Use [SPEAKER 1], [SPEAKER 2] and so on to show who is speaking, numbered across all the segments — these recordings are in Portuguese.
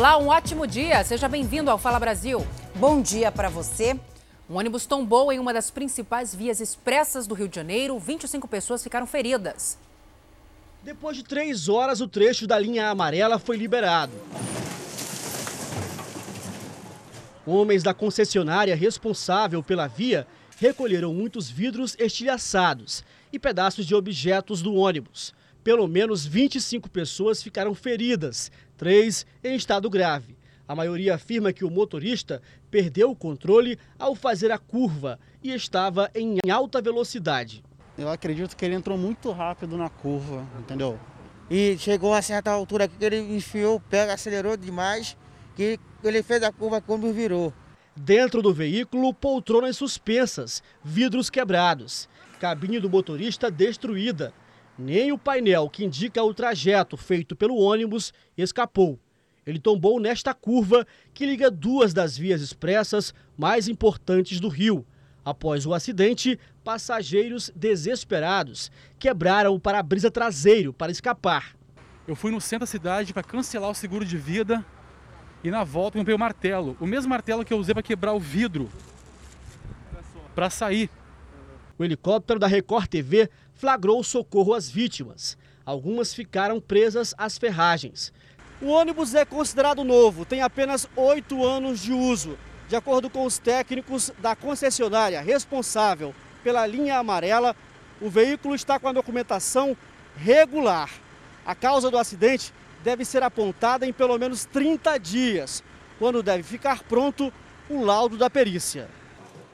[SPEAKER 1] Olá, um ótimo dia. Seja bem-vindo ao Fala Brasil.
[SPEAKER 2] Bom dia para você.
[SPEAKER 1] Um ônibus tombou em uma das principais vias expressas do Rio de Janeiro. 25 pessoas ficaram feridas.
[SPEAKER 3] Depois de três horas, o trecho da linha amarela foi liberado. Homens da concessionária responsável pela via recolheram muitos vidros estilhaçados e pedaços de objetos do ônibus. Pelo menos 25 pessoas ficaram feridas, três em estado grave. A maioria afirma que o motorista perdeu o controle ao fazer a curva e estava em alta velocidade.
[SPEAKER 4] Eu acredito que ele entrou muito rápido na curva, entendeu? E chegou a certa altura que ele enfiou o pé, acelerou demais, que ele fez a curva quando virou.
[SPEAKER 3] Dentro do veículo, poltronas suspensas, vidros quebrados, cabine do motorista destruída. Nem o painel que indica o trajeto feito pelo ônibus escapou. Ele tombou nesta curva que liga duas das vias expressas mais importantes do Rio. Após o acidente, passageiros desesperados quebraram o para-brisa traseiro para escapar.
[SPEAKER 5] Eu fui no centro da cidade para cancelar o seguro de vida e na volta eu comprei o martelo, o mesmo martelo que eu usei para quebrar o vidro para sair.
[SPEAKER 3] O helicóptero da Record TV flagrou o socorro às vítimas. Algumas ficaram presas às ferragens. O ônibus é considerado novo, tem apenas oito anos de uso. De acordo com os técnicos da concessionária responsável pela linha amarela, o veículo está com a documentação regular. A causa do acidente deve ser apontada em pelo menos 30 dias, quando deve ficar pronto o laudo da perícia.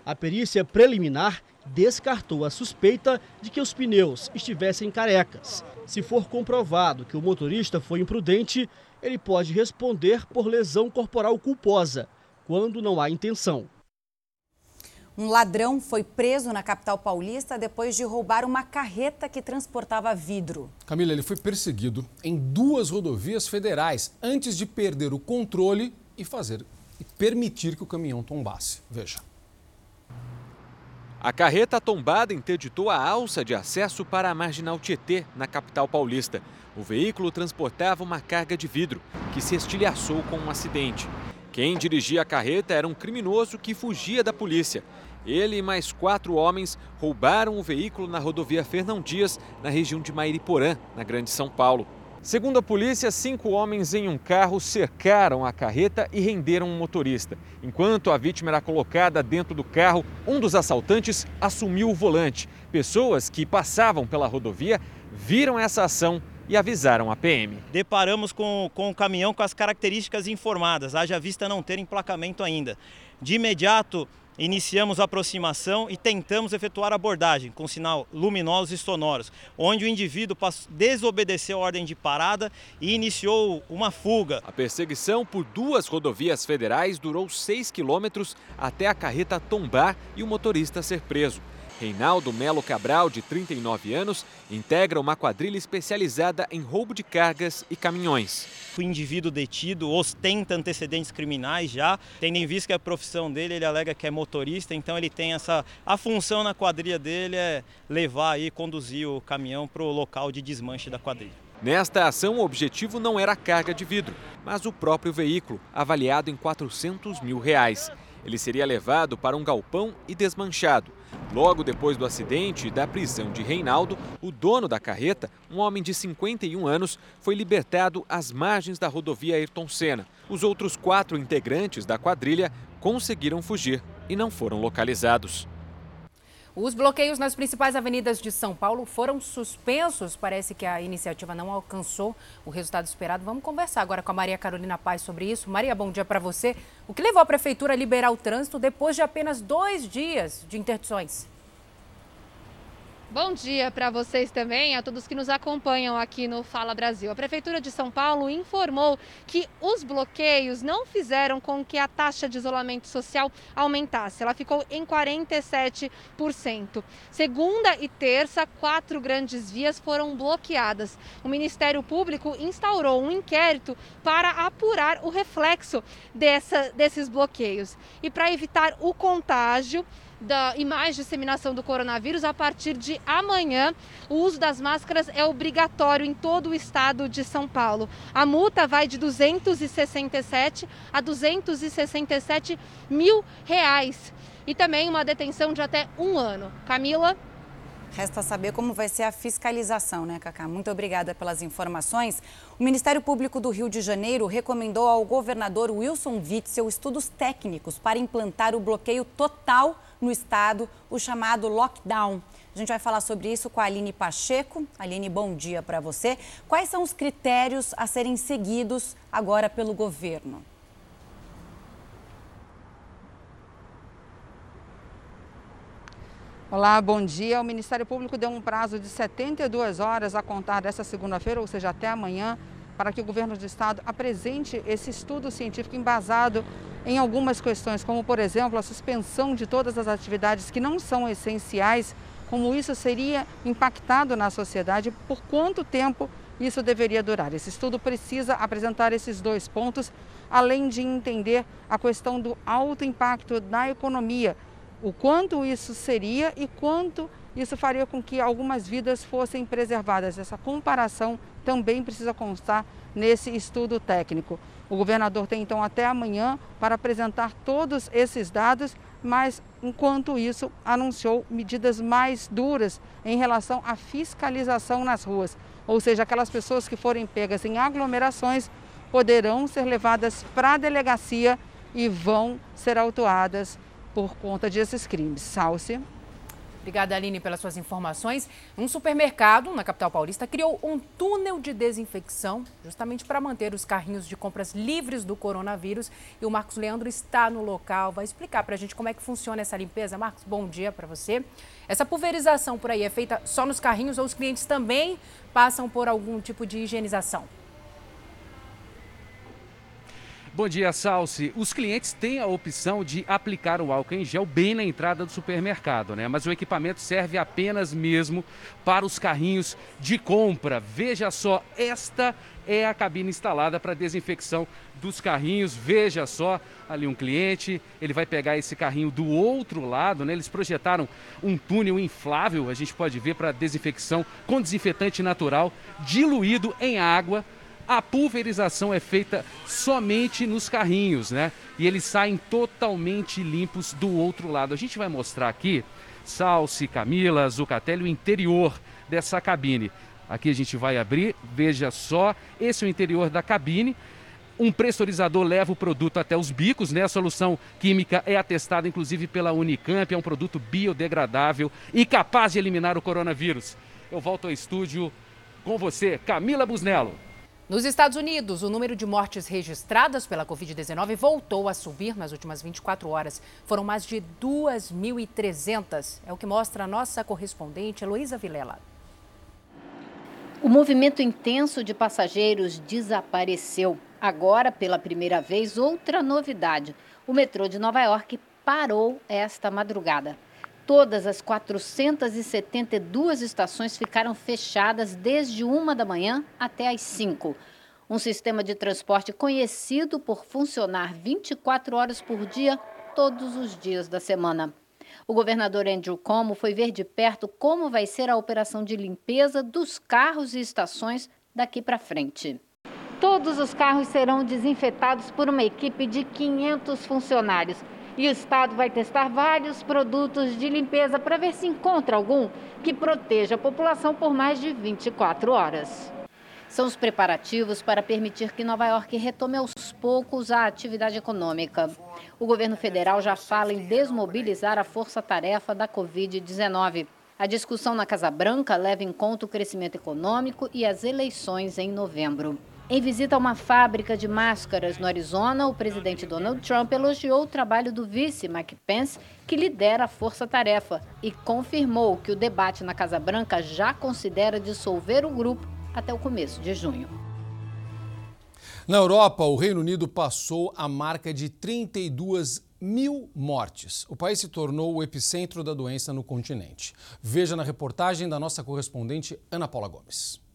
[SPEAKER 3] A perícia preliminar descartou a suspeita de que os pneus estivessem carecas. Se for comprovado que o motorista foi imprudente, ele pode responder por lesão corporal culposa, quando não há intenção.
[SPEAKER 2] Um ladrão foi preso na capital paulista depois de roubar uma carreta que transportava vidro.
[SPEAKER 6] Camila, ele foi perseguido em duas rodovias federais antes de perder o controle e fazer e permitir que o caminhão tombasse. Veja.
[SPEAKER 7] A carreta tombada interditou a alça de acesso para a marginal Tietê, na capital paulista. O veículo transportava uma carga de vidro, que se estilhaçou com um acidente. Quem dirigia a carreta era um criminoso que fugia da polícia. Ele e mais quatro homens roubaram o veículo na rodovia Fernão Dias, na região de Mairiporã, na Grande São Paulo. Segundo a polícia, cinco homens em um carro cercaram a carreta e renderam um motorista. Enquanto a vítima era colocada dentro do carro, um dos assaltantes assumiu o volante. Pessoas que passavam pela rodovia viram essa ação e avisaram a PM.
[SPEAKER 8] Deparamos com, com o caminhão com as características informadas, haja vista não ter emplacamento ainda. De imediato, iniciamos a aproximação e tentamos efetuar abordagem com sinal luminosos e sonoros, onde o indivíduo desobedeceu a ordem de parada e iniciou uma fuga.
[SPEAKER 7] A perseguição por duas rodovias federais durou 6 quilômetros até a carreta tombar e o motorista ser preso. Reinaldo Melo Cabral, de 39 anos, integra uma quadrilha especializada em roubo de cargas e caminhões.
[SPEAKER 8] O indivíduo detido ostenta antecedentes criminais já, tendo em vista que a profissão dele, ele alega que é motorista, então ele tem essa a função na quadrilha dele é levar e conduzir o caminhão para o local de desmanche da quadrilha.
[SPEAKER 7] Nesta ação, o objetivo não era a carga de vidro, mas o próprio veículo, avaliado em 400 mil reais. Ele seria levado para um galpão e desmanchado. Logo depois do acidente e da prisão de Reinaldo, o dono da carreta, um homem de 51 anos, foi libertado às margens da rodovia Ayrton Senna. Os outros quatro integrantes da quadrilha conseguiram fugir e não foram localizados.
[SPEAKER 1] Os bloqueios nas principais avenidas de São Paulo foram suspensos. Parece que a iniciativa não alcançou o resultado esperado. Vamos conversar agora com a Maria Carolina Paz sobre isso. Maria, bom dia para você. O que levou a prefeitura a liberar o trânsito depois de apenas dois dias de interdições?
[SPEAKER 9] Bom dia para vocês também, a todos que nos acompanham aqui no Fala Brasil. A Prefeitura de São Paulo informou que os bloqueios não fizeram com que a taxa de isolamento social aumentasse. Ela ficou em 47%. Segunda e terça, quatro grandes vias foram bloqueadas. O Ministério Público instaurou um inquérito para apurar o reflexo dessa, desses bloqueios. E para evitar o contágio, da, e mais disseminação do coronavírus, a partir de amanhã, o uso das máscaras é obrigatório em todo o estado de São Paulo. A multa vai de 267 a 267 mil reais e também uma detenção de até um ano. Camila?
[SPEAKER 2] Resta saber como vai ser a fiscalização, né, Cacá? Muito obrigada pelas informações. O Ministério Público do Rio de Janeiro recomendou ao governador Wilson Witzel estudos técnicos para implantar o bloqueio total no estado, o chamado lockdown. A gente vai falar sobre isso com a Aline Pacheco. Aline, bom dia para você. Quais são os critérios a serem seguidos agora pelo governo?
[SPEAKER 10] Olá, bom dia. O Ministério Público deu um prazo de 72 horas a contar dessa segunda-feira, ou seja, até amanhã, para que o governo do estado apresente esse estudo científico embasado em algumas questões, como, por exemplo, a suspensão de todas as atividades que não são essenciais, como isso seria impactado na sociedade, por quanto tempo isso deveria durar. Esse estudo precisa apresentar esses dois pontos, além de entender a questão do alto impacto na economia o quanto isso seria e quanto isso faria com que algumas vidas fossem preservadas. Essa comparação também precisa constar nesse estudo técnico. O governador tem então até amanhã para apresentar todos esses dados, mas enquanto isso anunciou medidas mais duras em relação à fiscalização nas ruas. Ou seja, aquelas pessoas que forem pegas em aglomerações poderão ser levadas para a delegacia e vão ser autuadas por conta desses crimes. Salce.
[SPEAKER 1] Obrigada, Aline, pelas suas informações. Um supermercado na capital paulista criou um túnel de desinfecção justamente para manter os carrinhos de compras livres do coronavírus. E o Marcos Leandro está no local, vai explicar para a gente como é que funciona essa limpeza. Marcos, bom dia para você. Essa pulverização por aí é feita só nos carrinhos ou os clientes também passam por algum tipo de higienização?
[SPEAKER 11] Bom dia, Salsi. Os clientes têm a opção de aplicar o álcool em gel bem na entrada do supermercado, né? Mas o equipamento serve apenas mesmo para os carrinhos de compra. Veja só, esta é a cabine instalada para desinfecção dos carrinhos. Veja só, ali um cliente, ele vai pegar esse carrinho do outro lado, né? Eles projetaram um túnel inflável, a gente pode ver para desinfecção com desinfetante natural diluído em água a pulverização é feita somente nos carrinhos, né? E eles saem totalmente limpos do outro lado. A gente vai mostrar aqui, Salsi, Camila, Zucatelli, o interior dessa cabine. Aqui a gente vai abrir, veja só, esse é o interior da cabine. Um pressurizador leva o produto até os bicos, né? A solução química é atestada inclusive pela Unicamp, é um produto biodegradável e capaz de eliminar o coronavírus. Eu volto ao estúdio com você, Camila Busnello.
[SPEAKER 1] Nos Estados Unidos, o número de mortes registradas pela Covid-19 voltou a subir nas últimas 24 horas. Foram mais de 2.300. É o que mostra a nossa correspondente Heloísa Vilela.
[SPEAKER 12] O movimento intenso de passageiros desapareceu. Agora, pela primeira vez, outra novidade: o metrô de Nova York parou esta madrugada. Todas as 472 estações ficaram fechadas desde uma da manhã até as 5. Um sistema de transporte conhecido por funcionar 24 horas por dia, todos os dias da semana. O governador Andrew Cuomo foi ver de perto como vai ser a operação de limpeza dos carros e estações daqui para frente. Todos os carros serão desinfetados por uma equipe de 500 funcionários e o Estado vai testar vários produtos de limpeza para ver se encontra algum que proteja a população por mais de 24 horas. São os preparativos para permitir que Nova York retome aos poucos a atividade econômica. O governo federal já fala em desmobilizar a força-tarefa da Covid-19. A discussão na Casa Branca leva em conta o crescimento econômico e as eleições em novembro. Em visita a uma fábrica de máscaras no Arizona, o presidente Donald Trump elogiou o trabalho do vice Mike Pence, que lidera a força-tarefa, e confirmou que o debate na Casa Branca já considera dissolver o grupo até o começo de junho.
[SPEAKER 6] Na Europa, o Reino Unido passou a marca de 32 mil mortes. O país se tornou o epicentro da doença no continente. Veja na reportagem da nossa correspondente Ana Paula Gomes.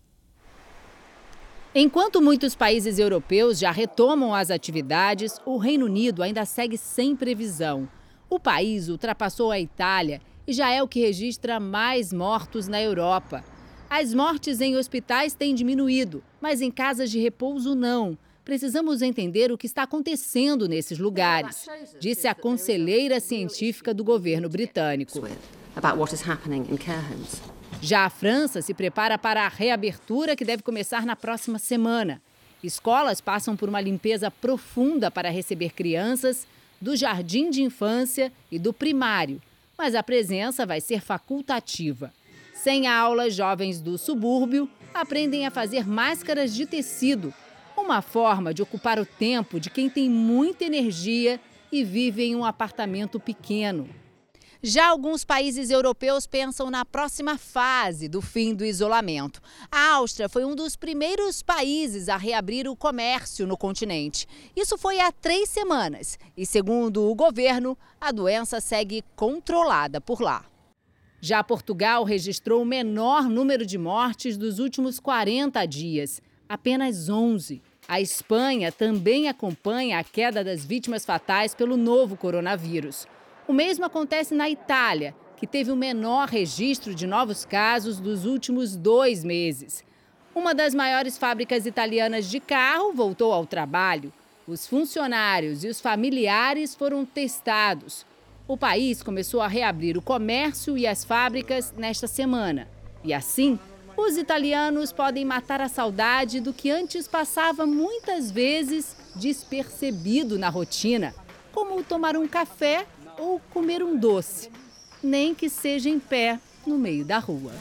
[SPEAKER 13] Enquanto muitos países europeus já retomam as atividades, o Reino Unido ainda segue sem previsão. O país ultrapassou a Itália e já é o que registra mais mortos na Europa. As mortes em hospitais têm diminuído, mas em casas de repouso não. Precisamos entender o que está acontecendo nesses lugares, disse a conselheira científica do governo britânico. Já a França se prepara para a reabertura que deve começar na próxima semana. Escolas passam por uma limpeza profunda para receber crianças do jardim de infância e do primário, mas a presença vai ser facultativa. Sem aula, jovens do subúrbio aprendem a fazer máscaras de tecido, uma forma de ocupar o tempo de quem tem muita energia e vive em um apartamento pequeno. Já alguns países europeus pensam na próxima fase do fim do isolamento. A Áustria foi um dos primeiros países a reabrir o comércio no continente. Isso foi há três semanas e, segundo o governo, a doença segue controlada por lá. Já Portugal registrou o menor número de mortes dos últimos 40 dias, apenas 11. A Espanha também acompanha a queda das vítimas fatais pelo novo coronavírus. O mesmo acontece na Itália, que teve o menor registro de novos casos dos últimos dois meses. Uma das maiores fábricas italianas de carro voltou ao trabalho. Os funcionários e os familiares foram testados. O país começou a reabrir o comércio e as fábricas nesta semana. E assim, os italianos podem matar a saudade do que antes passava muitas vezes despercebido na rotina, como tomar um café ou comer um doce, nem que seja em pé no meio da rua.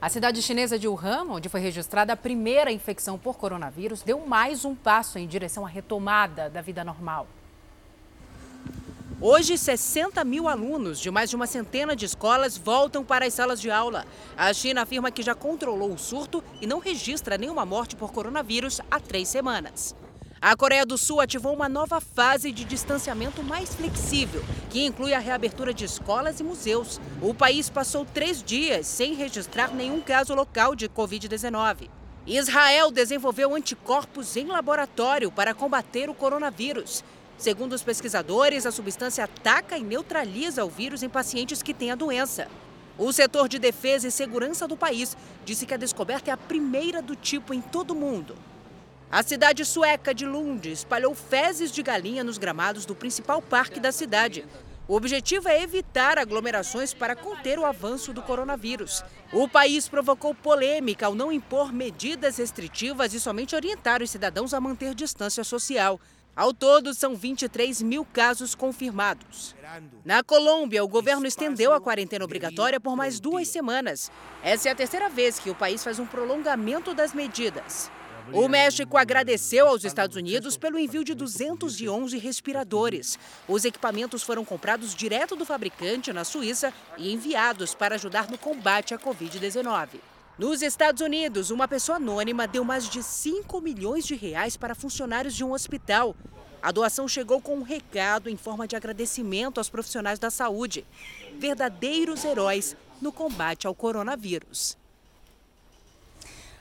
[SPEAKER 1] A cidade chinesa de Wuhan, onde foi registrada a primeira infecção por coronavírus, deu mais um passo em direção à retomada da vida normal.
[SPEAKER 14] Hoje, 60 mil alunos de mais de uma centena de escolas voltam para as salas de aula. A China afirma que já controlou o surto e não registra nenhuma morte por coronavírus há três semanas. A Coreia do Sul ativou uma nova fase de distanciamento mais flexível, que inclui a reabertura de escolas e museus. O país passou três dias sem registrar nenhum caso local de Covid-19. Israel desenvolveu anticorpos em laboratório para combater o coronavírus. Segundo os pesquisadores, a substância ataca e neutraliza o vírus em pacientes que têm a doença. O setor de defesa e segurança do país disse que a descoberta é a primeira do tipo em todo o mundo. A cidade sueca de Lund espalhou fezes de galinha nos gramados do principal parque da cidade. O objetivo é evitar aglomerações para conter o avanço do coronavírus. O país provocou polêmica ao não impor medidas restritivas e somente orientar os cidadãos a manter distância social. Ao todo, são 23 mil casos confirmados. Na Colômbia, o governo estendeu a quarentena obrigatória por mais duas semanas. Essa é a terceira vez que o país faz um prolongamento das medidas. O México agradeceu aos Estados Unidos pelo envio de 211 respiradores. Os equipamentos foram comprados direto do fabricante na Suíça e enviados para ajudar no combate à Covid-19. Nos Estados Unidos, uma pessoa anônima deu mais de 5 milhões de reais para funcionários de um hospital. A doação chegou com um recado em forma de agradecimento aos profissionais da saúde, verdadeiros heróis no combate ao coronavírus.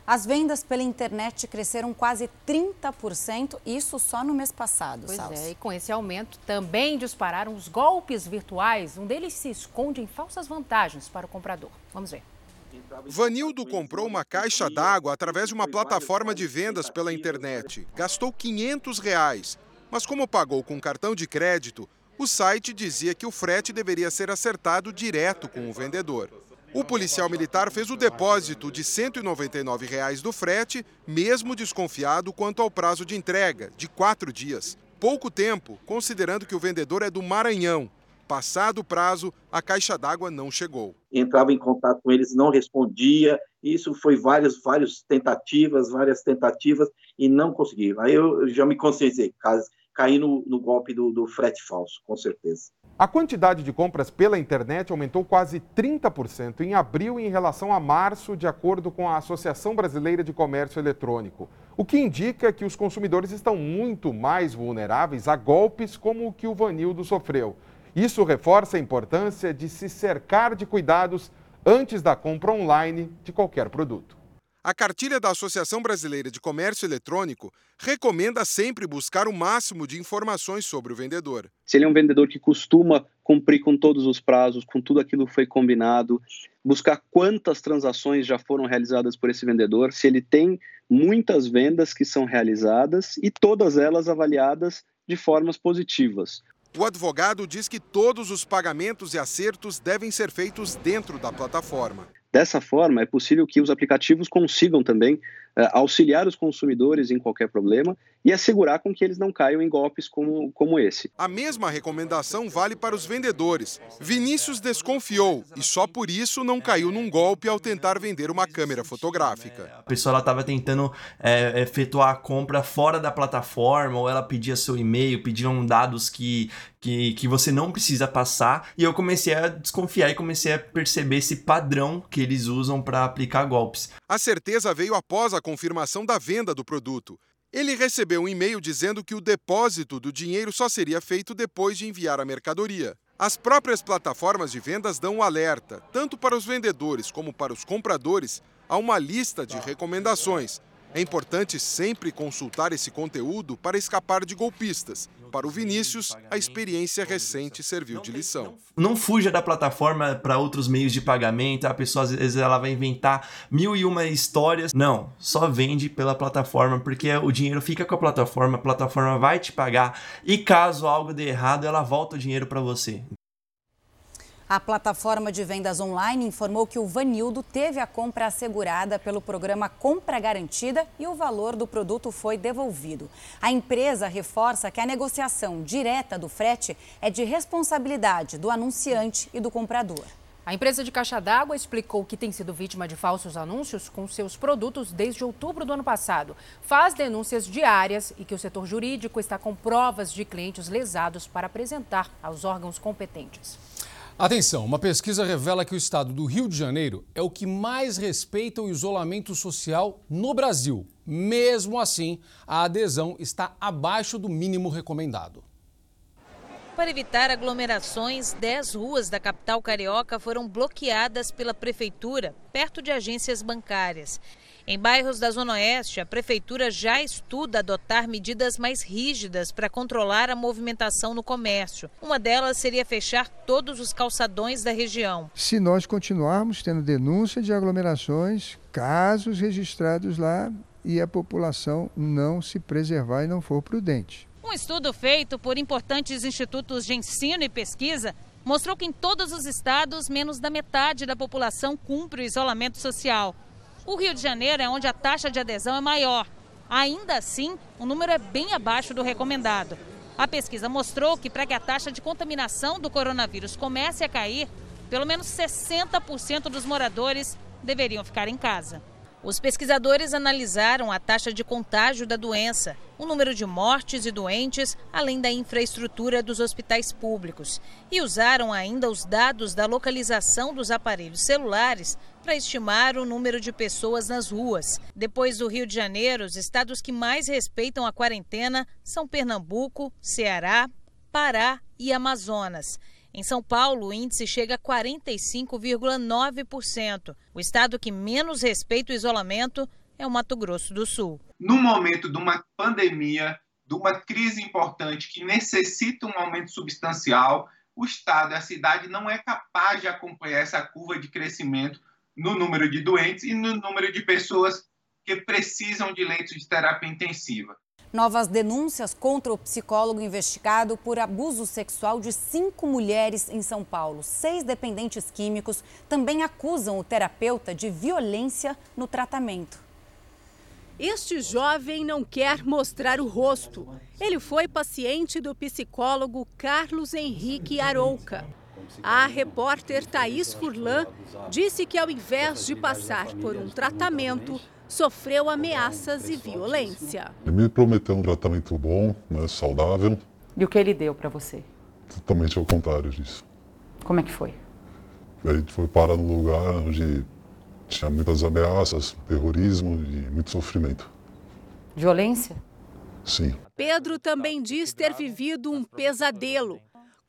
[SPEAKER 2] As vendas pela internet cresceram quase 30%, isso só no mês passado.
[SPEAKER 1] Pois é, e com esse aumento também dispararam os golpes virtuais. Um deles se esconde em falsas vantagens para o comprador. Vamos ver.
[SPEAKER 15] Vanildo comprou uma caixa d'água através de uma plataforma de vendas pela internet. Gastou 500 reais, mas como pagou com cartão de crédito, o site dizia que o frete deveria ser acertado direto com o vendedor. O policial militar fez o depósito de 199 reais do frete, mesmo desconfiado quanto ao prazo de entrega, de quatro dias. Pouco tempo, considerando que o vendedor é do Maranhão. Passado o prazo, a caixa d'água não chegou.
[SPEAKER 16] Entrava em contato com eles, não respondia. Isso foi várias, várias tentativas, várias tentativas e não conseguiram. Aí eu já me conscientizei, caí no, no golpe do, do frete falso, com certeza.
[SPEAKER 17] A quantidade de compras pela internet aumentou quase 30% em abril em relação a março, de acordo com a Associação Brasileira de Comércio Eletrônico, o que indica que os consumidores estão muito mais vulneráveis a golpes como o que o Vanildo sofreu. Isso reforça a importância de se cercar de cuidados antes da compra online de qualquer produto.
[SPEAKER 15] A cartilha da Associação Brasileira de Comércio Eletrônico recomenda sempre buscar o máximo de informações sobre o vendedor.
[SPEAKER 18] Se ele é um vendedor que costuma cumprir com todos os prazos, com tudo aquilo que foi combinado, buscar quantas transações já foram realizadas por esse vendedor, se ele tem muitas vendas que são realizadas e todas elas avaliadas de formas positivas.
[SPEAKER 15] O advogado diz que todos os pagamentos e acertos devem ser feitos dentro da plataforma.
[SPEAKER 18] Dessa forma, é possível que os aplicativos consigam também auxiliar os consumidores em qualquer problema e assegurar com que eles não caiam em golpes como, como esse.
[SPEAKER 15] A mesma recomendação vale para os vendedores. Vinícius desconfiou e só por isso não caiu num golpe ao tentar vender uma câmera fotográfica.
[SPEAKER 19] A pessoa estava tentando é, efetuar a compra fora da plataforma ou ela pedia seu e-mail, pediam dados que, que, que você não precisa passar e eu comecei a desconfiar e comecei a perceber esse padrão que eles usam para aplicar golpes.
[SPEAKER 15] A certeza veio após a confirmação da venda do produto. Ele recebeu um e-mail dizendo que o depósito do dinheiro só seria feito depois de enviar a mercadoria. As próprias plataformas de vendas dão um alerta, tanto para os vendedores como para os compradores, a uma lista de recomendações. É importante sempre consultar esse conteúdo para escapar de golpistas. Para o Vinícius, a experiência recente serviu de lição.
[SPEAKER 19] Não fuja da plataforma para outros meios de pagamento. A pessoa às vezes ela vai inventar mil e uma histórias. Não, só vende pela plataforma porque o dinheiro fica com a plataforma, a plataforma vai te pagar e caso algo dê errado, ela volta o dinheiro para você.
[SPEAKER 2] A plataforma de vendas online informou que o Vanildo teve a compra assegurada pelo programa Compra Garantida e o valor do produto foi devolvido. A empresa reforça que a negociação direta do frete é de responsabilidade do anunciante e do comprador.
[SPEAKER 1] A empresa de caixa d'água explicou que tem sido vítima de falsos anúncios com seus produtos desde outubro do ano passado. Faz denúncias diárias e que o setor jurídico está com provas de clientes lesados para apresentar aos órgãos competentes.
[SPEAKER 6] Atenção, uma pesquisa revela que o estado do Rio de Janeiro é o que mais respeita o isolamento social no Brasil. Mesmo assim, a adesão está abaixo do mínimo recomendado.
[SPEAKER 20] Para evitar aglomerações, 10 ruas da capital carioca foram bloqueadas pela prefeitura, perto de agências bancárias. Em bairros da Zona Oeste, a prefeitura já estuda adotar medidas mais rígidas para controlar a movimentação no comércio. Uma delas seria fechar todos os calçadões da região.
[SPEAKER 21] Se nós continuarmos tendo denúncia de aglomerações, casos registrados lá e a população não se preservar e não for prudente.
[SPEAKER 20] Um estudo feito por importantes institutos de ensino e pesquisa mostrou que em todos os estados, menos da metade da população cumpre o isolamento social. O Rio de Janeiro é onde a taxa de adesão é maior. Ainda assim, o número é bem abaixo do recomendado. A pesquisa mostrou que para que a taxa de contaminação do coronavírus comece a cair, pelo menos 60% dos moradores deveriam ficar em casa. Os pesquisadores analisaram a taxa de contágio da doença, o número de mortes e doentes, além da infraestrutura dos hospitais públicos. E usaram ainda os dados da localização dos aparelhos celulares para estimar o número de pessoas nas ruas. Depois do Rio de Janeiro, os estados que mais respeitam a quarentena são Pernambuco, Ceará, Pará e Amazonas. Em São Paulo, o índice chega a 45,9%. O estado que menos respeita o isolamento é o Mato Grosso do Sul.
[SPEAKER 22] No momento de uma pandemia, de uma crise importante que necessita um aumento substancial, o estado, a cidade não é capaz de acompanhar essa curva de crescimento no número de doentes e no número de pessoas que precisam de leitos de terapia intensiva.
[SPEAKER 2] Novas denúncias contra o psicólogo investigado por abuso sexual de cinco mulheres em São Paulo. Seis dependentes químicos também acusam o terapeuta de violência no tratamento.
[SPEAKER 23] Este jovem não quer mostrar o rosto. Ele foi paciente do psicólogo Carlos Henrique Arouca. A repórter Thaís Furlan disse que, ao invés de passar por um tratamento, sofreu ameaças e violência.
[SPEAKER 24] Ele me prometeu um tratamento bom, né, saudável.
[SPEAKER 25] E o que ele deu para você?
[SPEAKER 24] Totalmente ao contrário disso.
[SPEAKER 25] Como é que foi?
[SPEAKER 24] A gente foi parar num lugar onde tinha muitas ameaças, terrorismo e muito sofrimento.
[SPEAKER 25] Violência?
[SPEAKER 24] Sim.
[SPEAKER 23] Pedro também diz ter vivido um pesadelo.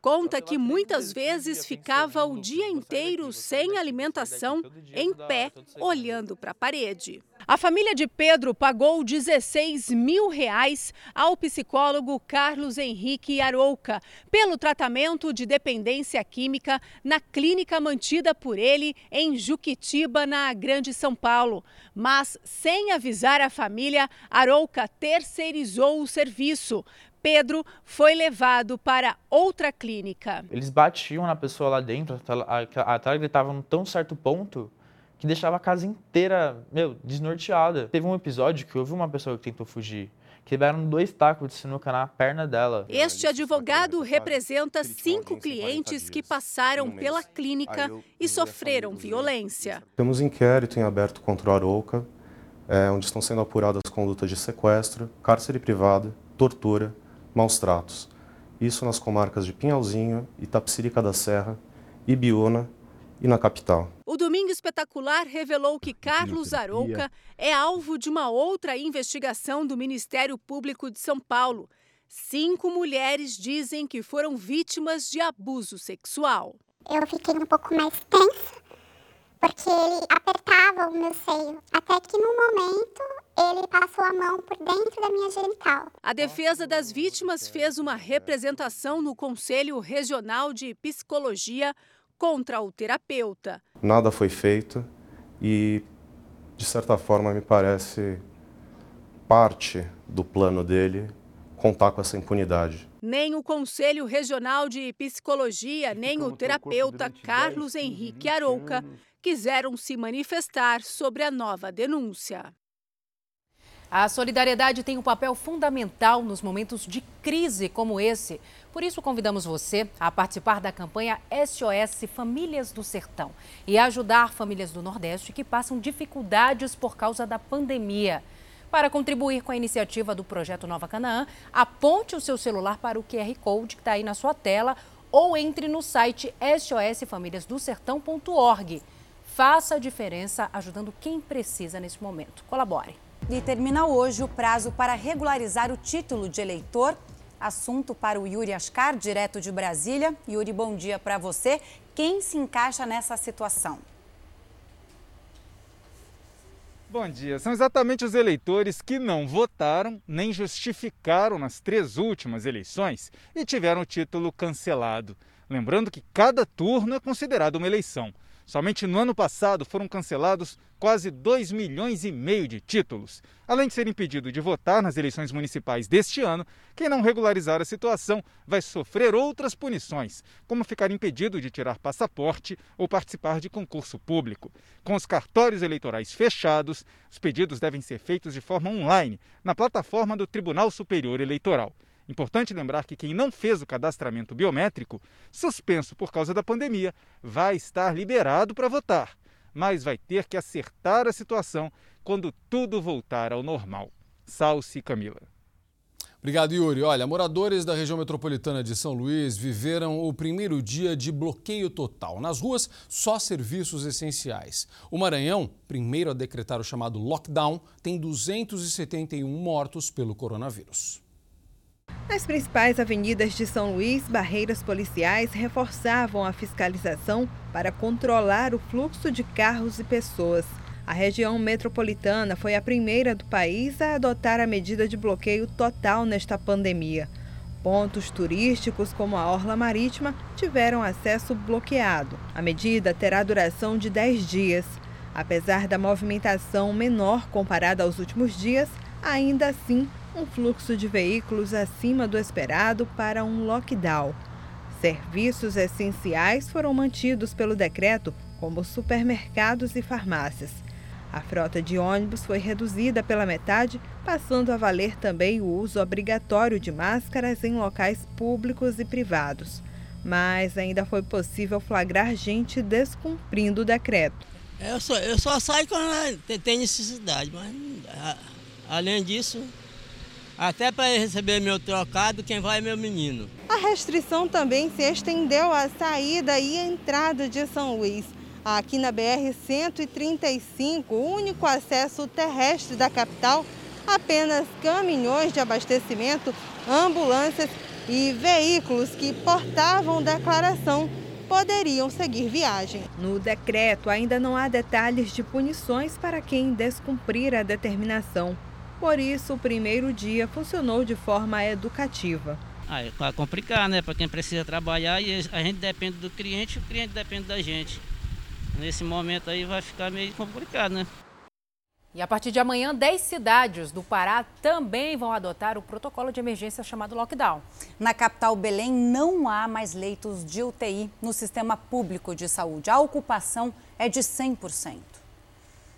[SPEAKER 23] Conta que muitas vezes ficava o dia inteiro sem alimentação, em pé, olhando para a parede. A família de Pedro pagou 16 mil reais ao psicólogo Carlos Henrique Arouca pelo tratamento de dependência química na clínica mantida por ele em Juquitiba, na Grande São Paulo. Mas, sem avisar a família, Arouca terceirizou o serviço. Pedro foi levado para outra clínica.
[SPEAKER 26] Eles batiam na pessoa lá dentro, até ela gritava num tão certo ponto que deixava a casa inteira, meu, desnorteada. Teve um episódio que houve uma pessoa que tentou fugir. Quebraram dois tacos de sinuca na perna dela.
[SPEAKER 23] Este advogado representa cinco clientes que passaram pela clínica e sofreram violência.
[SPEAKER 27] Temos inquérito em aberto contra o Arouca, é, onde estão sendo apuradas condutas de sequestro, cárcere privado, tortura, maus tratos. Isso nas comarcas de Pinhalzinho, Itapsirica da Serra, Ibiúna e na capital.
[SPEAKER 23] O Domingo Espetacular revelou que Carlos Arouca é alvo de uma outra investigação do Ministério Público de São Paulo. Cinco mulheres dizem que foram vítimas de abuso sexual.
[SPEAKER 28] Eu fiquei um pouco mais tensa, porque ele apertava o meu seio, até que no momento ele passou a mão por dentro da minha genital.
[SPEAKER 23] A defesa das vítimas fez uma representação no Conselho Regional de Psicologia contra o terapeuta.
[SPEAKER 27] Nada foi feito e, de certa forma, me parece parte do plano dele contar com essa impunidade.
[SPEAKER 23] Nem o Conselho Regional de Psicologia, nem o terapeuta Carlos Henrique Arouca quiseram se manifestar sobre a nova denúncia. A solidariedade tem um papel fundamental nos momentos de crise como esse. Por isso, convidamos você a participar da campanha SOS Famílias do Sertão e ajudar famílias do Nordeste que passam dificuldades por causa da pandemia. Para contribuir com a iniciativa do Projeto Nova Canaã, aponte o seu celular para o QR Code que está aí na sua tela ou entre no site sosfamiliasdosertão.org. Faça a diferença ajudando quem precisa nesse momento. Colabore.
[SPEAKER 2] E termina hoje o prazo para regularizar o título de eleitor. Assunto para o Yuri Ascar, direto de Brasília. Yuri, bom dia para você. Quem se encaixa nessa situação?
[SPEAKER 29] Bom dia. São exatamente os eleitores que não votaram nem justificaram nas três últimas eleições e tiveram o título cancelado. Lembrando que cada turno é considerado uma eleição. Somente no ano passado foram cancelados quase 2 milhões e meio de títulos. Além de ser impedido de votar nas eleições municipais deste ano, quem não regularizar a situação vai sofrer outras punições, como ficar impedido de tirar passaporte ou participar de concurso público. Com os cartórios eleitorais fechados, os pedidos devem ser feitos de forma online, na plataforma do Tribunal Superior Eleitoral. Importante lembrar que quem não fez o cadastramento biométrico, suspenso por causa da pandemia, vai estar liberado para votar, mas vai ter que acertar a situação quando tudo voltar ao normal. Salce Camila.
[SPEAKER 6] Obrigado, Yuri. Olha, moradores da região metropolitana de São Luís viveram o primeiro dia de bloqueio total. Nas ruas, só serviços essenciais. O Maranhão, primeiro a decretar o chamado lockdown, tem 271 mortos pelo coronavírus.
[SPEAKER 30] Nas principais avenidas de São Luís, barreiras policiais reforçavam a fiscalização para controlar o fluxo de carros e pessoas. A região metropolitana foi a primeira do país a adotar a medida de bloqueio total nesta pandemia. Pontos turísticos como a Orla Marítima tiveram acesso bloqueado. A medida terá duração de 10 dias. Apesar da movimentação menor comparada aos últimos dias, ainda assim um fluxo de veículos acima do esperado para um lockdown. Serviços essenciais foram mantidos pelo decreto, como supermercados e farmácias. A frota de ônibus foi reduzida pela metade, passando a valer também o uso obrigatório de máscaras em locais públicos e privados. Mas ainda foi possível flagrar gente descumprindo o decreto.
[SPEAKER 31] Eu só, eu só saio quando tem necessidade, mas além disso, até para receber meu trocado, quem vai é meu menino.
[SPEAKER 30] A restrição também se estendeu à saída e entrada de São Luís. Aqui na BR-135, o único acesso terrestre da capital, apenas caminhões de abastecimento, ambulâncias
[SPEAKER 32] e veículos que portavam declaração poderiam seguir viagem.
[SPEAKER 30] No decreto, ainda não há detalhes de punições para quem descumprir a determinação. Por isso, o primeiro dia funcionou de forma educativa.
[SPEAKER 33] Ah, é complicado, né? Para quem precisa trabalhar e a gente depende do cliente, o cliente depende da gente. Nesse momento aí vai ficar meio complicado, né?
[SPEAKER 1] E a partir de amanhã, 10 cidades do Pará também vão adotar o protocolo de emergência chamado lockdown.
[SPEAKER 2] Na capital Belém, não há mais leitos de UTI no sistema público de saúde. A ocupação é de 100%.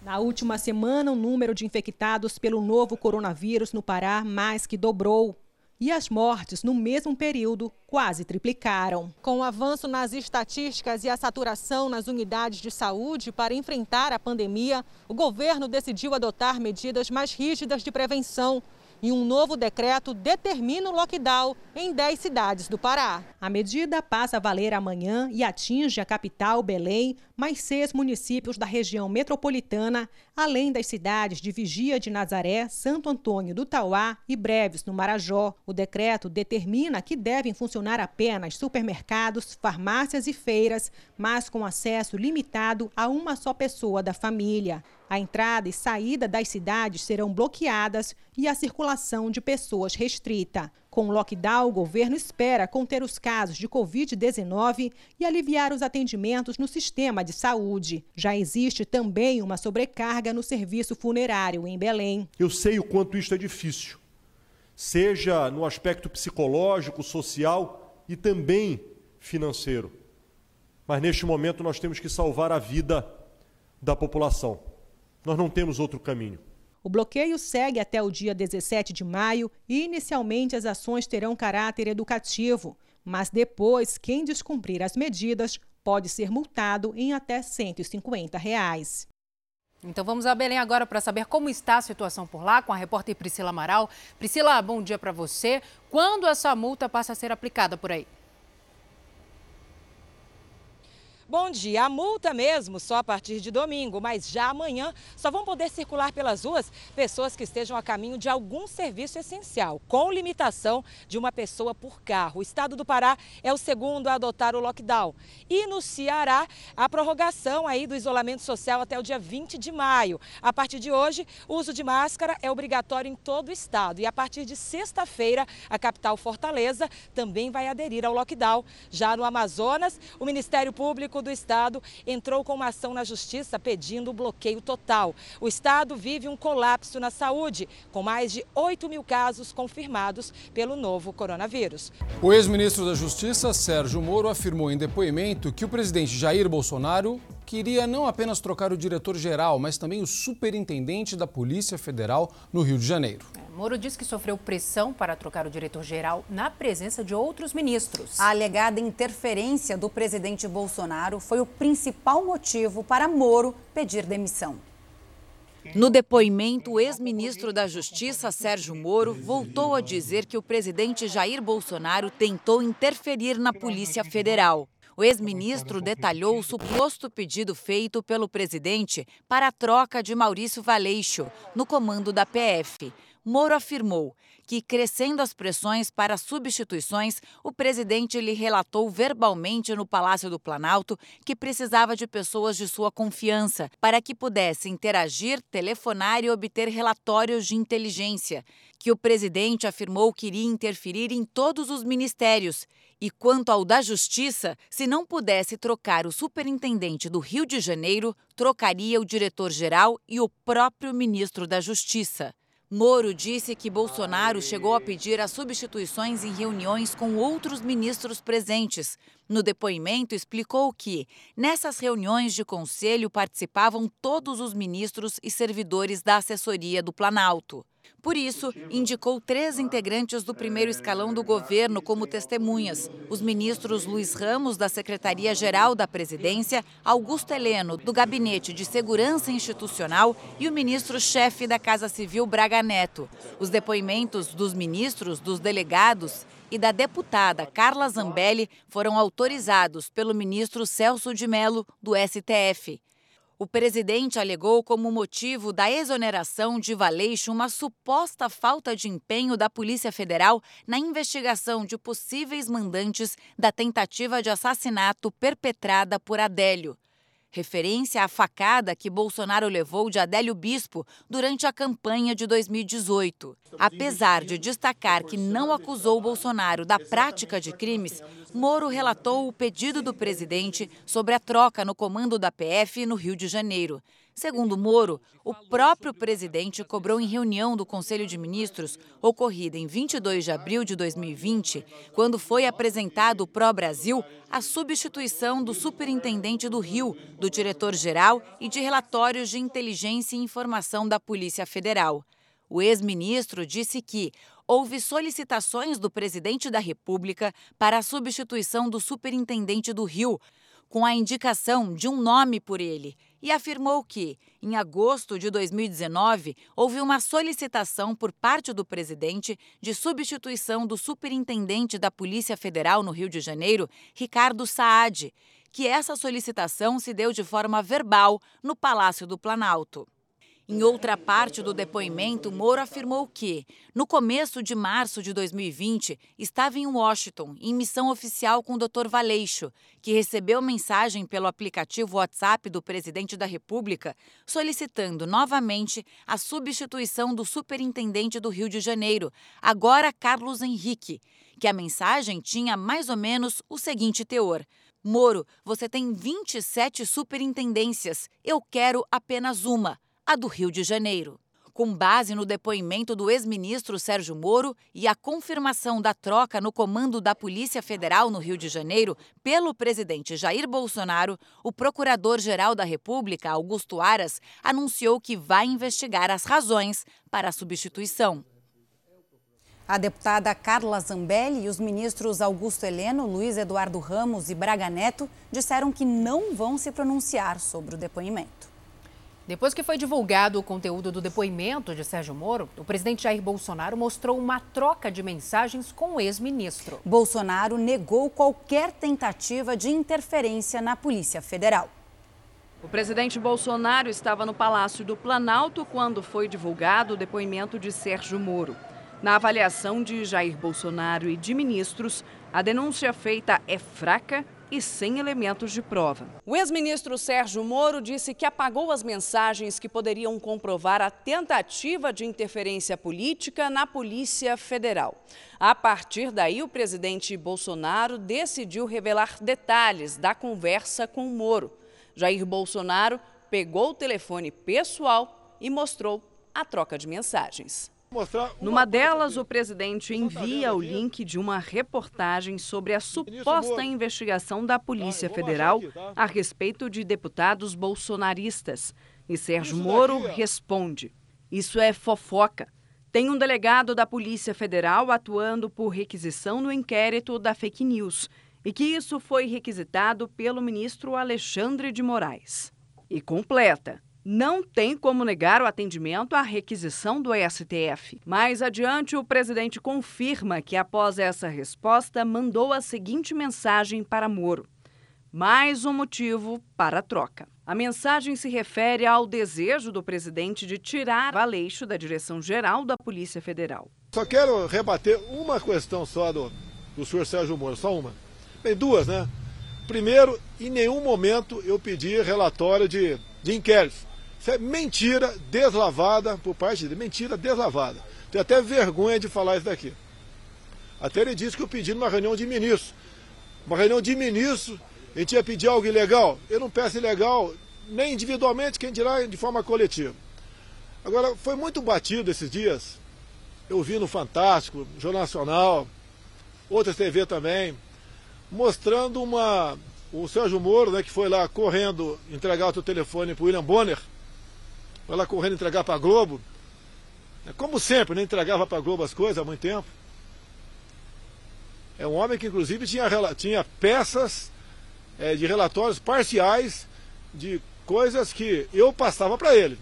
[SPEAKER 34] Na última semana, o número de infectados pelo novo coronavírus no Pará mais que dobrou. E as mortes, no mesmo período, quase triplicaram. Com o avanço nas estatísticas e a saturação nas unidades de saúde para enfrentar a pandemia, o governo decidiu adotar medidas mais rígidas de prevenção e um novo decreto determina o lockdown em 10 cidades do Pará. A medida passa a valer amanhã e atinge a capital, Belém, mais seis municípios da região metropolitana, além das cidades de Vigia de Nazaré, Santo Antônio do Tauá e Breves, no Marajó. O decreto determina que devem funcionar apenas supermercados, farmácias e feiras, mas com acesso limitado a uma só pessoa da família. A entrada e saída das cidades serão bloqueadas e a circulação de pessoas restrita. Com o lockdown, o governo espera conter os casos de Covid-19 e aliviar os atendimentos no sistema de saúde. Já existe também uma sobrecarga no serviço funerário em Belém.
[SPEAKER 35] Eu sei o quanto isto é difícil, seja no aspecto psicológico, social e também financeiro. Mas neste momento nós temos que salvar a vida da população. Nós não temos outro caminho.
[SPEAKER 34] O bloqueio segue até o dia 17 de maio e, inicialmente, as ações terão caráter educativo. Mas depois, quem descumprir as medidas pode ser multado em até 150 reais.
[SPEAKER 1] Então vamos a Belém agora para saber como está a situação por lá com a repórter Priscila Amaral. Priscila, bom dia para você. Quando essa multa passa a ser aplicada por aí?
[SPEAKER 36] Bom dia. A multa mesmo só a partir de domingo, mas já amanhã só vão poder circular pelas ruas pessoas que estejam a caminho de algum serviço essencial, com limitação de uma pessoa por carro. O estado do Pará é o segundo a adotar o lockdown. E no Ceará, a prorrogação aí do isolamento social até o dia 20 de maio. A partir de hoje, o uso de máscara é obrigatório em todo o estado. E a partir de sexta-feira, a capital Fortaleza também vai aderir ao lockdown. Já no Amazonas, o Ministério Público do Estado entrou com uma ação na Justiça pedindo o bloqueio total. O Estado vive um colapso na saúde, com mais de 8 mil casos confirmados pelo novo coronavírus.
[SPEAKER 6] O ex-ministro da Justiça, Sérgio Moro, afirmou em depoimento que o presidente Jair Bolsonaro queria não apenas trocar o diretor-geral, mas também o superintendente da Polícia Federal no Rio de Janeiro.
[SPEAKER 1] Moro disse que sofreu pressão para trocar o diretor-geral na presença de outros ministros.
[SPEAKER 2] A alegada interferência do presidente Bolsonaro foi o principal motivo para Moro pedir demissão.
[SPEAKER 37] No depoimento, o ex-ministro da Justiça, Sérgio Moro, voltou a dizer que o presidente Jair Bolsonaro tentou interferir na Polícia Federal. O ex-ministro detalhou o suposto pedido feito pelo presidente para a troca de Maurício Valeixo no comando da PF. Moro afirmou que, crescendo as pressões para substituições, o presidente lhe relatou verbalmente no Palácio do Planalto que precisava de pessoas de sua confiança para que pudesse interagir, telefonar e obter relatórios de inteligência. Que o presidente afirmou que iria interferir em todos os ministérios. E quanto ao da Justiça, se não pudesse trocar o superintendente do Rio de Janeiro, trocaria o diretor-geral e o próprio ministro da Justiça. Moro disse que Bolsonaro chegou a pedir as substituições em reuniões com outros ministros presentes. No depoimento, explicou que, nessas reuniões de conselho, participavam todos os ministros e servidores da assessoria do Planalto. Por isso, indicou três integrantes do primeiro escalão do governo como testemunhas: os ministros Luiz Ramos, da Secretaria-Geral da Presidência, Augusto Heleno, do Gabinete de Segurança Institucional, e o ministro-chefe da Casa Civil, Braga Neto. Os depoimentos dos ministros, dos delegados e da deputada Carla Zambelli foram autorizados pelo ministro Celso de Mello, do STF. O presidente alegou como motivo da exoneração de Valeixo uma suposta falta de empenho da Polícia Federal na investigação de possíveis mandantes da tentativa de assassinato perpetrada por Adélio referência à facada que Bolsonaro levou de Adélio Bispo durante a campanha de 2018. Apesar de destacar que não acusou Bolsonaro da prática de crimes, Moro relatou o pedido do presidente sobre a troca no comando da PF no Rio de Janeiro. Segundo Moro, o próprio presidente cobrou em reunião do Conselho de Ministros, ocorrida em 22 de abril de 2020, quando foi apresentado o Pró-Brasil, a substituição do superintendente do Rio, do diretor-geral e de relatórios de inteligência e informação da Polícia Federal. O ex-ministro disse que houve solicitações do presidente da República para a substituição do superintendente do Rio, com a indicação de um nome por ele e afirmou que, em agosto de 2019, houve uma solicitação por parte do presidente de substituição do superintendente da Polícia Federal no Rio de Janeiro, Ricardo Saad, que essa solicitação se deu de forma verbal no Palácio do Planalto. Em outra parte do depoimento, Moro afirmou que, no começo de março de 2020, estava em Washington, em missão oficial com o Dr. Valeixo, que recebeu mensagem pelo aplicativo WhatsApp do presidente da República solicitando novamente a substituição do superintendente do Rio de Janeiro, agora Carlos Henrique, que a mensagem tinha mais ou menos o seguinte teor. Moro, você tem 27 superintendências. Eu quero apenas uma a do Rio de Janeiro. Com base no depoimento do ex-ministro Sérgio Moro e a confirmação da troca no comando da Polícia Federal no Rio de Janeiro pelo presidente Jair Bolsonaro, o Procurador-Geral da República, Augusto Aras, anunciou que vai investigar as razões para a substituição.
[SPEAKER 2] A deputada Carla Zambelli e os ministros Augusto Heleno, Luiz Eduardo Ramos e Braga Neto disseram que não vão se pronunciar sobre o depoimento.
[SPEAKER 1] Depois que foi divulgado o conteúdo do depoimento de Sérgio Moro, o presidente Jair Bolsonaro mostrou uma troca de mensagens com o ex-ministro.
[SPEAKER 2] Bolsonaro negou qualquer tentativa de interferência na Polícia Federal.
[SPEAKER 38] O presidente Bolsonaro estava no Palácio do Planalto quando foi divulgado o depoimento de Sérgio Moro. Na avaliação de Jair Bolsonaro e de ministros, a denúncia feita é fraca e sem elementos de prova. O ex-ministro Sérgio Moro disse que apagou as mensagens que poderiam comprovar a tentativa de interferência política na Polícia Federal. A partir daí, o presidente Bolsonaro decidiu revelar detalhes da conversa com Moro. Jair Bolsonaro pegou o telefone pessoal e mostrou a troca de mensagens. Numa delas, o presidente envia o link de uma reportagem sobre a suposta investigação da Polícia Federal tá? a respeito de deputados bolsonaristas. E Sérgio Moro responde: Isso é fofoca. Tem um delegado da Polícia Federal atuando por requisição no inquérito da fake news e que isso foi requisitado pelo ministro Alexandre de Moraes. E completa não tem como negar o atendimento à requisição do STF. Mais adiante, o presidente confirma que, após essa resposta, mandou a seguinte mensagem para Moro: mais um motivo para a troca. A mensagem se refere ao desejo do presidente de tirar Valeixo da direção-geral da Polícia Federal.
[SPEAKER 39] Só quero rebater uma questão só do, do senhor Sérgio Moro, só uma. Tem duas, né? Primeiro, em nenhum momento eu pedi relatório de, de inquérito. Isso é mentira deslavada por parte dele, mentira deslavada. Tenho até vergonha de falar isso daqui. Até ele disse que eu pedi numa reunião de ministros. Uma reunião de ministros, a gente ia pedir algo ilegal. Eu não peço ilegal, nem individualmente, quem dirá de forma coletiva. Agora, foi muito batido esses dias. Eu vi no Fantástico, Jornal Nacional, outras TV também, mostrando uma. O Sérgio Moro, né, que foi lá correndo entregar o seu telefone para o William Bonner, Lá correndo entregar para a Globo. É como sempre, nem entregava para a Globo as coisas há muito tempo. É um homem que, inclusive, tinha, tinha peças é, de relatórios parciais de coisas que eu passava para ele.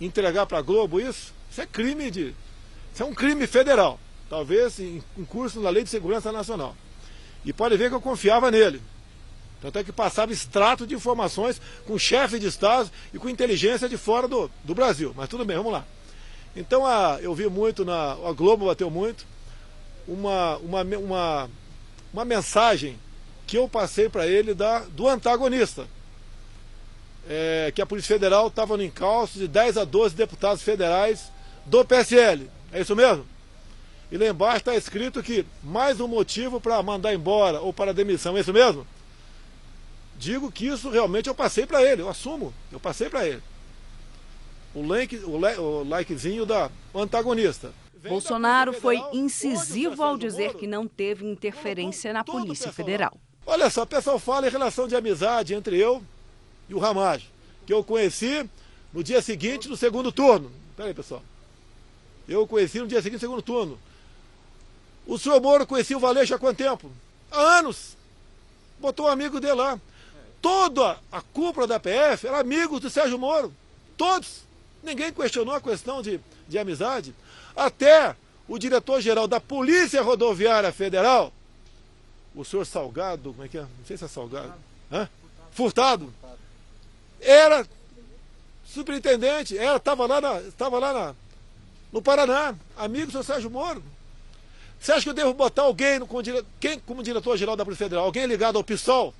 [SPEAKER 39] Entregar para a Globo isso, isso é crime de. Isso é um crime federal. Talvez em, em curso na Lei de Segurança Nacional. E pode ver que eu confiava nele. Tanto é que passava extrato de informações com chefes de Estado e com inteligência de fora do, do Brasil. Mas tudo bem, vamos lá. Então a, eu vi muito, na, a Globo bateu muito, uma, uma, uma, uma mensagem que eu passei para ele da, do antagonista. É, que a Polícia Federal estava no encalço de 10 a 12 deputados federais do PSL. É isso mesmo? E lá embaixo está escrito que mais um motivo para mandar embora ou para demissão. É isso mesmo? Digo que isso realmente eu passei para ele, eu assumo, eu passei para ele. O, like, o, o likezinho da antagonista.
[SPEAKER 38] Bolsonaro foi incisivo ao dizer que não teve interferência na Polícia Federal.
[SPEAKER 39] Olha só, o pessoal fala em relação de amizade entre eu e o Ramage, que eu conheci no dia seguinte do segundo turno. Pera aí, pessoal. Eu conheci no dia seguinte do segundo turno. O senhor Moro conhecia o Valeixo há quanto tempo? Há anos. Botou um amigo dele lá. Toda a cúpula da PF era amigos do Sérgio Moro. Todos. Ninguém questionou a questão de, de amizade. Até o diretor-geral da Polícia Rodoviária Federal, o senhor Salgado, como é que é? Não sei se é Salgado. Hã? Furtado. Era superintendente, era, estava lá, na, estava lá na, no Paraná, amigo do senhor Sérgio Moro. Você acha que eu devo botar alguém no, como, quem, como diretor-geral da Polícia Federal? Alguém ligado ao PSOL?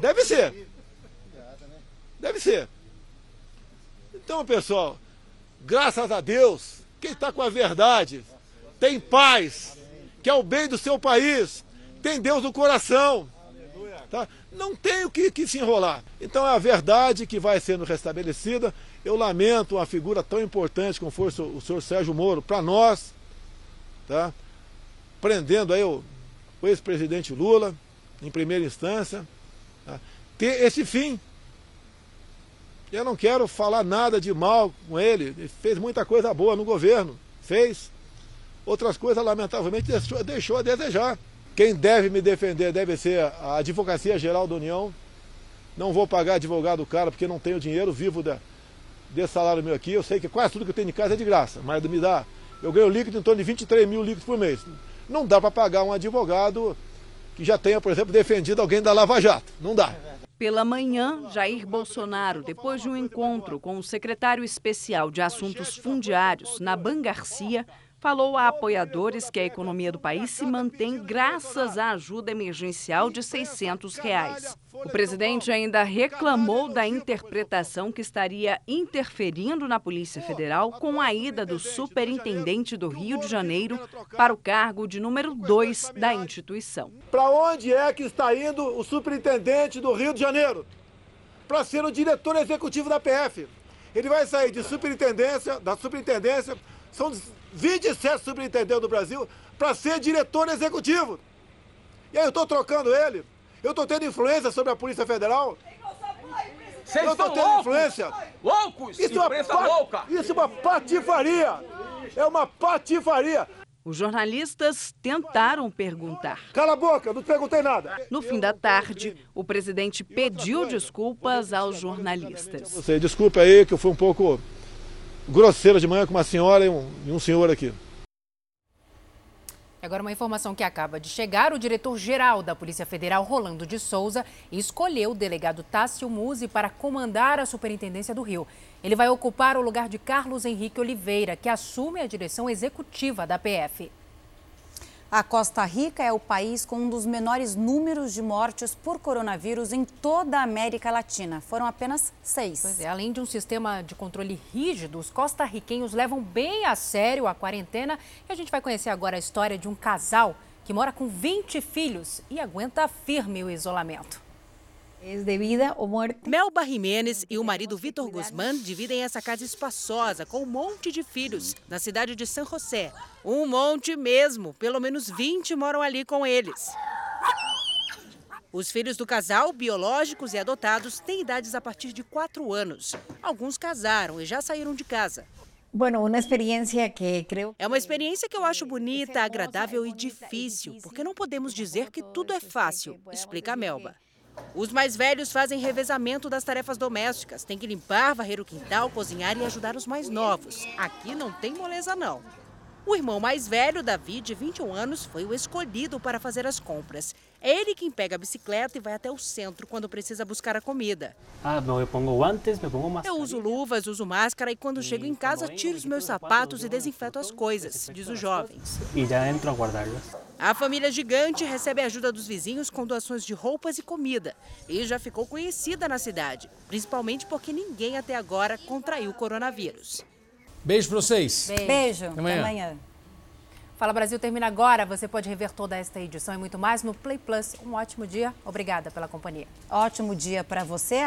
[SPEAKER 39] Deve ser. Deve ser. Então, pessoal, graças a Deus, quem está com a verdade tem paz, que é o bem do seu país, tem Deus no coração. Tá? Não tem o que, que se enrolar. Então é a verdade que vai sendo restabelecida. Eu lamento uma figura tão importante como foi o senhor Sérgio Moro para nós, tá? prendendo aí o, o ex-presidente Lula em primeira instância? Ter esse fim. Eu não quero falar nada de mal com ele, ele fez muita coisa boa no governo, fez. Outras coisas, lamentavelmente, deixou, deixou a desejar. Quem deve me defender deve ser a Advocacia Geral da União. Não vou pagar advogado cara porque não tenho dinheiro, vivo de, desse salário meu aqui. Eu sei que quase tudo que eu tenho em casa é de graça, mas me dá. Eu ganho líquido em torno de 23 mil líquidos por mês. Não dá para pagar um advogado que já tenha, por exemplo, defendido alguém da Lava Jato. Não dá.
[SPEAKER 38] Pela manhã, Jair Bolsonaro, depois de um encontro com o secretário especial de Assuntos Fundiários, Naban Garcia, falou a apoiadores que a economia do país se mantém graças à ajuda emergencial de 600 reais. O presidente ainda reclamou da interpretação que estaria interferindo na Polícia Federal com a ida do superintendente do Rio de Janeiro para o cargo de número 2 da instituição.
[SPEAKER 39] Para onde é que está indo o superintendente do Rio de Janeiro? Para ser o diretor executivo da PF. Ele vai sair de superintendência, da superintendência, são 27 superintendentes do Brasil para ser diretor executivo. E aí eu estou trocando ele. Eu estou tendo influência sobre a Polícia Federal.
[SPEAKER 40] Vocês
[SPEAKER 39] eu estou tendo
[SPEAKER 40] loucos,
[SPEAKER 39] influência.
[SPEAKER 40] Loucos!
[SPEAKER 39] Isso é, uma
[SPEAKER 40] louca!
[SPEAKER 39] isso é uma patifaria! É uma patifaria!
[SPEAKER 38] Os jornalistas tentaram perguntar.
[SPEAKER 39] Cala a boca, não te perguntei nada.
[SPEAKER 38] No fim da tarde, o presidente pediu desculpas aos jornalistas.
[SPEAKER 39] Você desculpe aí que eu fui um pouco grosseiro de manhã com uma senhora e um, e um senhor aqui.
[SPEAKER 1] Agora uma informação que acaba de chegar, o diretor-geral da Polícia Federal, Rolando de Souza, escolheu o delegado Tássio Musi para comandar a Superintendência do Rio. Ele vai ocupar o lugar de Carlos Henrique Oliveira, que assume a direção executiva da PF.
[SPEAKER 2] A Costa Rica é o país com um dos menores números de mortes por coronavírus em toda a América Latina. Foram apenas seis.
[SPEAKER 1] É, além de um sistema de controle rígido, os costarriquenhos levam bem a sério a quarentena. E a gente vai conhecer agora a história de um casal que mora com 20 filhos e aguenta firme o isolamento.
[SPEAKER 41] de vida ou morte.
[SPEAKER 1] Melba Jimenez e o marido Vitor Guzmán dividem essa casa espaçosa com um monte de filhos na cidade de San José. Um monte mesmo, pelo menos 20 moram ali com eles. Os filhos do casal, biológicos e adotados, têm idades a partir de 4 anos. Alguns casaram e já saíram de casa. É uma experiência que eu acho bonita, agradável e difícil, porque não podemos dizer que tudo é fácil, explica a Melba. Os mais velhos fazem revezamento das tarefas domésticas. Tem que limpar, varrer o quintal, cozinhar e ajudar os mais novos. Aqui não tem moleza, não. O irmão mais velho, Davi, de 21 anos, foi o escolhido para fazer as compras.
[SPEAKER 14] É ele quem pega a bicicleta e vai até o centro quando precisa buscar a comida.
[SPEAKER 42] Ah, me pongo guantes, me pongo
[SPEAKER 14] Eu uso luvas, uso máscara e quando chego em casa tiro os meus sapatos e desinfeto as coisas, diz os jovens.
[SPEAKER 42] e já entro a guardarlas.
[SPEAKER 14] A família gigante recebe a ajuda dos vizinhos com doações de roupas e comida e já ficou conhecida na cidade, principalmente porque ninguém até agora contraiu o coronavírus.
[SPEAKER 6] Beijo pra vocês.
[SPEAKER 2] Beijo.
[SPEAKER 6] Até amanhã.
[SPEAKER 2] Até amanhã.
[SPEAKER 1] Fala Brasil termina agora. Você pode rever toda esta edição e muito mais no Play Plus. Um ótimo dia. Obrigada pela companhia.
[SPEAKER 2] Ótimo dia para você.